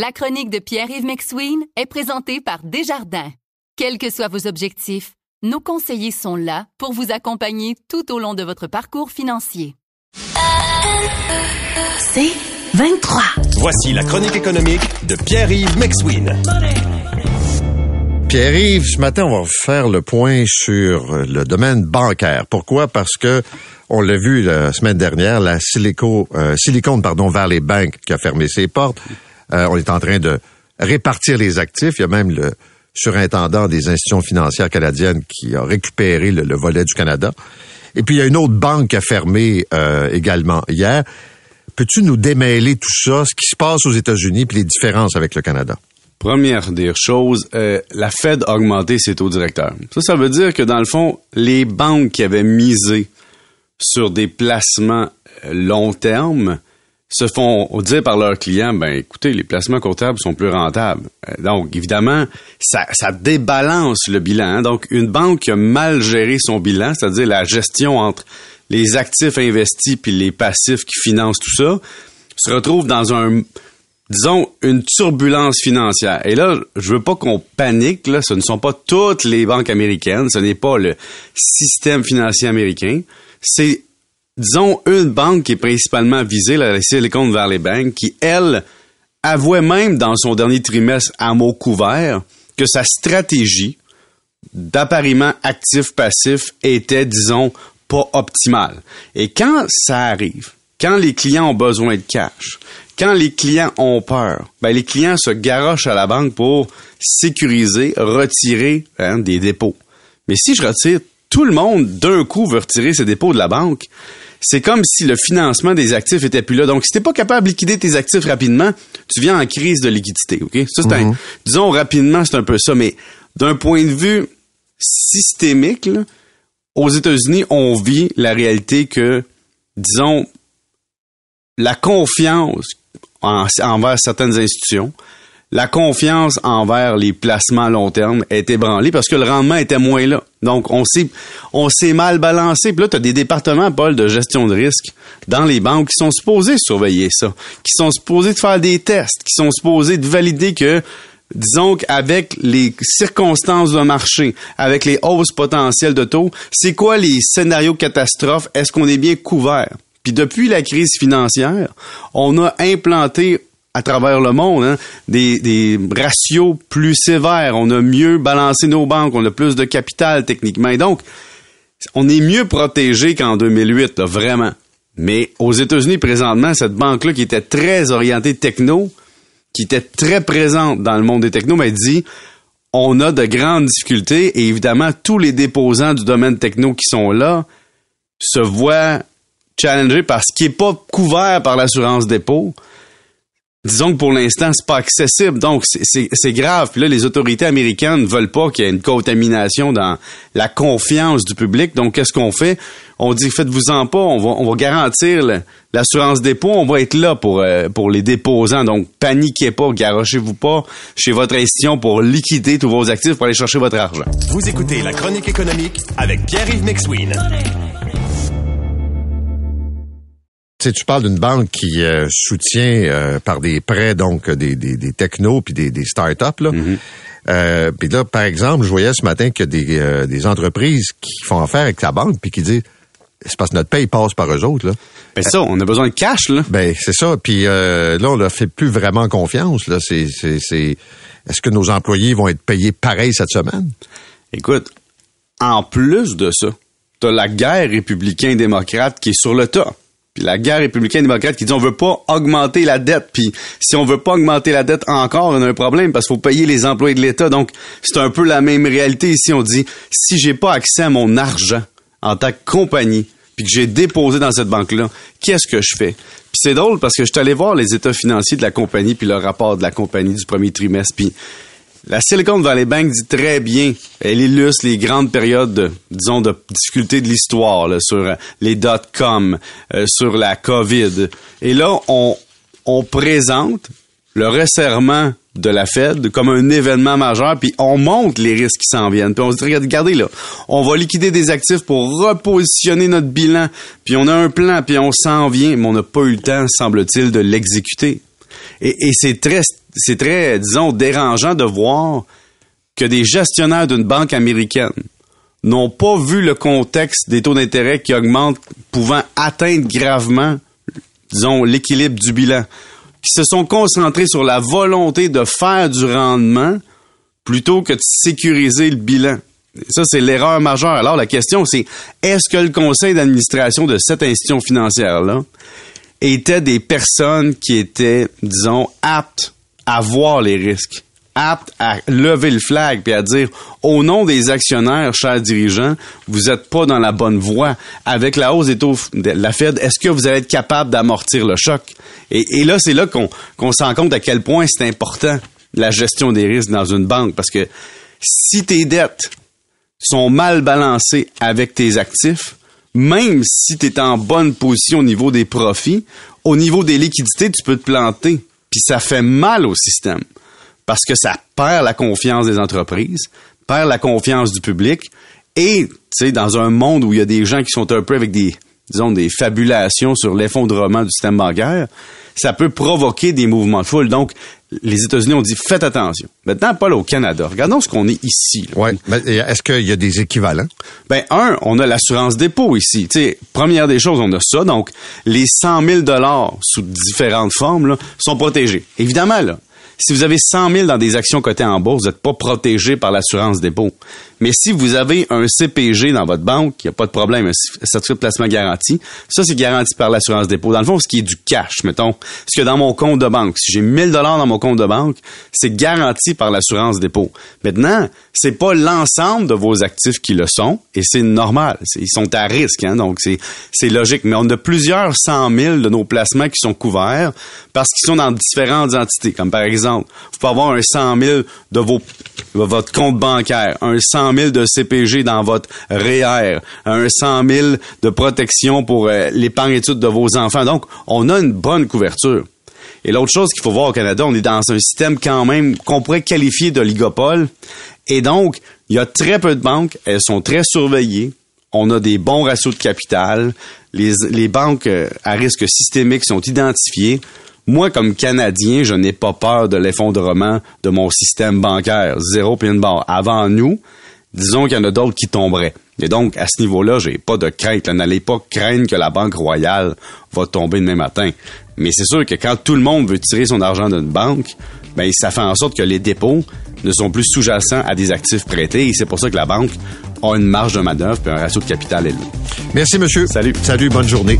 La chronique de Pierre-Yves McSween est présentée par Desjardins. Quels que soient vos objectifs, nos conseillers sont là pour vous accompagner tout au long de votre parcours financier. C'est 23. Voici la chronique économique de Pierre-Yves McSween. Pierre-Yves, ce matin, on va faire le point sur le domaine bancaire. Pourquoi? Parce que on l'a vu la semaine dernière, la Silico, euh, Silicon pardon, Valley Bank qui a fermé ses portes. Euh, on est en train de répartir les actifs. Il y a même le surintendant des institutions financières canadiennes qui a récupéré le, volet du Canada. Et puis, il y a une autre banque qui a fermé euh, également hier. Peux-tu nous démêler tout ça, ce qui se passe aux États-Unis puis les différences avec le Canada? Première des choses, euh, la Fed a augmenté ses taux directeurs. Ça, ça veut dire que dans le fond, les banques qui avaient misé sur des placements long terme se font dire par leurs clients, ben écoutez, les placements terme sont plus rentables. Euh, donc, évidemment, ça, ça débalance le bilan. Hein. Donc, une banque qui a mal géré son bilan, c'est-à-dire la gestion entre les actifs investis puis les passifs qui financent tout ça, se retrouve dans un disons, une turbulence financière. Et là, je veux pas qu'on panique, là. Ce ne sont pas toutes les banques américaines. Ce n'est pas le système financier américain. C'est, disons, une banque qui est principalement visée, la Silicon Valley Bank, qui, elle, avouait même dans son dernier trimestre à mot couvert que sa stratégie d'appariement actif-passif était, disons, pas optimale. Et quand ça arrive, quand les clients ont besoin de cash, quand les clients ont peur, ben les clients se garochent à la banque pour sécuriser, retirer hein, des dépôts. Mais si je retire, tout le monde d'un coup veut retirer ses dépôts de la banque. C'est comme si le financement des actifs était plus là. Donc, si t'es pas capable de liquider tes actifs rapidement, tu viens en crise de liquidité. Ok? Ça, c'est un, mhm. disons rapidement, c'est un peu ça. Mais d'un point de vue systémique, aux États-Unis, on vit la réalité que, disons, la confiance envers certaines institutions, la confiance envers les placements long terme est ébranlée parce que le rendement était moins là. Donc, on s'est, on s'est mal balancé. Puis là, tu as des départements, Paul, de gestion de risque dans les banques qui sont supposés surveiller ça, qui sont supposés de faire des tests, qui sont supposés de valider que, disons qu'avec les circonstances de marché, avec les hausses potentielles de taux, c'est quoi les scénarios catastrophes? Est-ce qu'on est bien couvert? Puis depuis la crise financière, on a implanté à travers le monde hein, des, ratios plus sévères. On a mieux balancé nos banques, on a plus de capital techniquement. Et donc, on est mieux protégé qu'en 2008, vraiment. Mais aux États-Unis, présentement, cette banque-là qui était très orientée techno, qui était très présente dans le monde des technos, m'a dit on a de grandes difficultés et évidemment, tous les déposants du domaine techno qui sont là se voient challengé par ce qui est pas couvert par l'assurance dépôt. Disons que pour l'instant, c'est pas accessible, donc c'est grave. Puis là, les autorités américaines ne veulent pas qu'il y ait une contamination dans la confiance du public. Donc, qu'est-ce qu'on fait? On dit, faites-vous-en pas, on va, on va garantir l'assurance dépôt, on va être là pour, euh, pour les déposants. Donc, paniquez pas, garochez-vous pas chez votre institution pour liquider tous vos actifs pour aller chercher votre argent. Vous écoutez La Chronique économique avec Pierre-Yves. Tu, sais, tu parles d'une banque qui euh, soutient euh, par des prêts donc des, des, des technos puis des, des startups là. Mm-hmm. Euh, puis là, par exemple, je voyais ce matin que des, des entreprises qui font affaire avec la banque puis qui disent c'est parce que notre paye passe par eux autres là. Ben ça, on a besoin de cash là. Ben c'est ça. Puis là, on leur fait plus vraiment confiance là. C'est c'est c'est. Est-ce que nos employés vont être payés pareil cette semaine? Écoute, en plus de ça, t'as la guerre républicain-démocrate qui est sur le tas la guerre républicaine démocrate qui dit on veut pas augmenter la dette. Puis si on veut pas augmenter la dette encore, on a un problème parce qu'il faut payer les employés de l'État. Donc c'est un peu la même réalité ici. On dit si j'ai pas accès à mon argent en tant que compagnie, puis que j'ai déposé dans cette banque-là, qu'est-ce que je fais? Puis c'est drôle parce que je suis allé voir les états financiers de la compagnie puis le rapport de la compagnie du premier trimestre. Puis la Silicon Valley Bank dit très bien, elle illustre les grandes périodes, de, disons, de difficulté de l'histoire, sur les dot-com, euh, sur la COVID. Et là, on, présente le resserrement de la Fed comme un événement majeur, puis on montre les risques qui s'en viennent. Puis on se dit, regardez là, on va liquider des actifs pour repositionner notre bilan, puis on a un plan, puis on s'en vient, mais on n'a pas eu le temps, semble-t-il, de l'exécuter. Et, et c'est très c'est très, disons, dérangeant de voir que des gestionnaires d'une banque américaine n'ont pas vu le contexte des taux d'intérêt qui augmentent, pouvant atteindre gravement, disons, l'équilibre du bilan, qui se sont concentrés sur la volonté de faire du rendement plutôt que de sécuriser le bilan. ça, c'est l'erreur majeure. Alors, la question, c'est est-ce que le conseil d'administration de cette institution financière-là était des personnes qui étaient, disons, aptes à voir les risques, aptes à lever le flag puis à dire au nom des actionnaires, chers dirigeants, vous n'êtes pas dans la bonne voie. Avec la hausse des taux de la Fed, est-ce que vous allez être capable d'amortir le choc? Et, là, c'est là qu'on qu'on se rend compte à quel point c'est important la gestion des risques dans une banque parce que si tes dettes sont mal balancées avec tes actifs, même si tu es en bonne position au niveau des profits, au niveau des liquidités, tu peux te planter. Puis ça fait mal au système parce que ça perd la confiance des entreprises, perd la confiance du public. Et, tu sais, dans un monde où il y a des gens qui sont un peu avec des, disons, des fabulations sur l'effondrement du système bancaire, ça peut provoquer des mouvements de foule. Donc, les États-Unis ont dit faites attention. Maintenant, pas au Canada. Regardons ce qu'on est ici. Ouais. Est-ce qu'il y a des équivalents? Ben, un, on a l'assurance dépôt ici. sais, première des choses, on a ça. Donc, les 100 000 dollars sous différentes formes là, sont protégés. Évidemment, là, si vous avez 100 000 dans des actions cotées en bourse, vous n'êtes pas protégé par l'assurance dépôt. Mais si vous avez un CPG dans votre banque, il n'y a pas de problème, un certificat de placement garanti, ça, c'est garanti par l'assurance dépôt. Dans le fond, ce qui est du cash, mettons, ce que dans mon compte de banque, si j'ai 1000 dollars dans mon compte de banque, c'est garanti par l'assurance dépôt. Maintenant, c'est pas l'ensemble de vos actifs qui le sont, et c'est normal. Ils sont à risque, hein, donc c'est logique. Mais on a plusieurs cent mille de nos placements qui sont couverts parce qu'ils sont dans différentes entités. Comme par exemple, vous pouvez avoir un 100 000 de vos, votre compte bancaire, un 100 000 de CPG dans votre REER, e un 100 000 de protection pour euh, l'épargne études de vos enfants. Donc, on a une bonne couverture. Et l'autre chose qu'il faut voir au Canada, on est dans un système quand même qu'on pourrait qualifier d'oligopole. Et donc, il y a très peu de banques, elles sont très surveillées. On a des bons ratios de capital. Les, les banques euh, à risque systémique sont identifiées. Moi, comme Canadien, je n'ai pas peur de l'effondrement de mon système bancaire. Zéro puis une barre. Avant nous, disons qu'il y en a d'autres qui tomberaient. Et donc, à ce niveau-là, j'ai pas de crainte. N'allez pas craindre que la Banque royale va tomber demain matin. Mais c'est sûr que quand tout le monde veut tirer son argent d'une banque, ben, ça fait en sorte que les dépôts ne sont plus sous-jacents à des actifs prêtés. Et c'est pour ça que la banque a une marge de manœuvre et un ratio de capital élevé. Merci, monsieur. Salut. Salut, bonne journée.